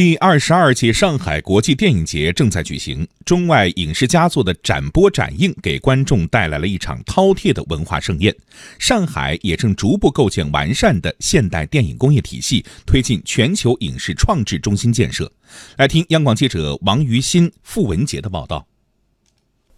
第二十二届上海国际电影节正在举行，中外影视佳作的展播展映给观众带来了一场饕餮的文化盛宴。上海也正逐步构建完善的现代电影工业体系，推进全球影视创制中心建设。来听央广记者王于新、付文杰的报道。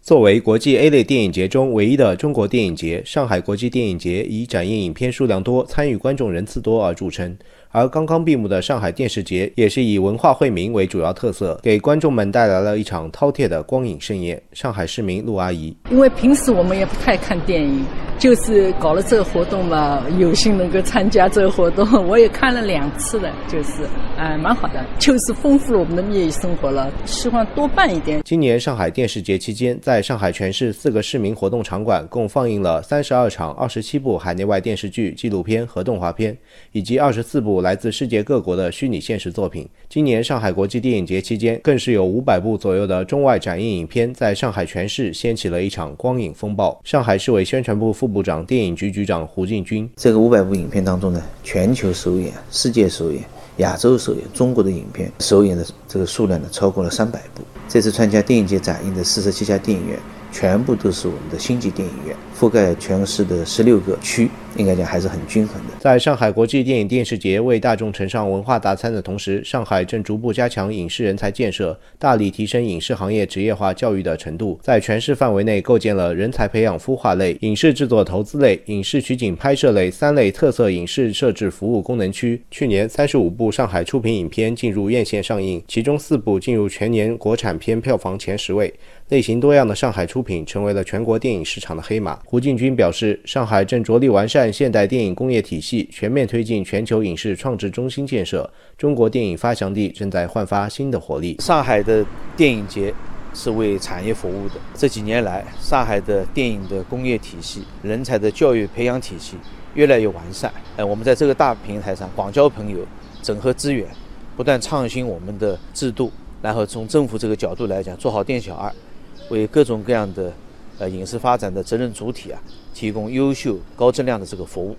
作为国际 A 类电影节中唯一的中国电影节，上海国际电影节以展映影片数量多、参与观众人次多而著称。而刚刚闭幕的上海电视节也是以文化惠民为主要特色，给观众们带来了一场饕餮的光影盛宴。上海市民陆阿姨，因为平时我们也不太看电影，就是搞了这个活动嘛，有幸能够参加这个活动，我也看了两次了，就是哎，蛮好的，就是丰富了我们的业余生活了。希望多办一点。今年上海电视节期间，在上海全市四个市民活动场馆共放映了三十二场二十七部海内外电视剧、纪录片和动画片，以及二十四部。来自世界各国的虚拟现实作品。今年上海国际电影节期间，更是有五百部左右的中外展映影片在上海全市掀起了一场光影风暴。上海市委宣传部副部长、电影局局长胡进军：这个五百部影片当中呢，全球首演、世界首演、亚洲首演、中国的影片首演的这个数量呢，超过了三百部。这次参加电影节展映的四十七家电影院。全部都是我们的星级电影院，覆盖全市的十六个区，应该讲还是很均衡的。在上海国际电影电视节为大众呈上文化大餐的同时，上海正逐步加强影视人才建设，大力提升影视行业职业化教育的程度，在全市范围内构建了人才培养孵化类、影视制作投资类、影视取景拍摄类三类特色影视设置服务功能区。去年，三十五部上海出品影片进入院线上映，其中四部进入全年国产片票房前十位。类型多样的上海出品成为了全国电影市场的黑马。胡进军表示，上海正着力完善现代电影工业体系，全面推进全球影视创制中心建设。中国电影发祥地正在焕发新的活力。上海的电影节是为产业服务的。这几年来，上海的电影的工业体系、人才的教育培养体系越来越完善。呃，我们在这个大平台上广交朋友，整合资源，不断创新我们的制度，然后从政府这个角度来讲，做好店小二。为各种各样的呃影视发展的责任主体啊，提供优秀高质量的这个服务。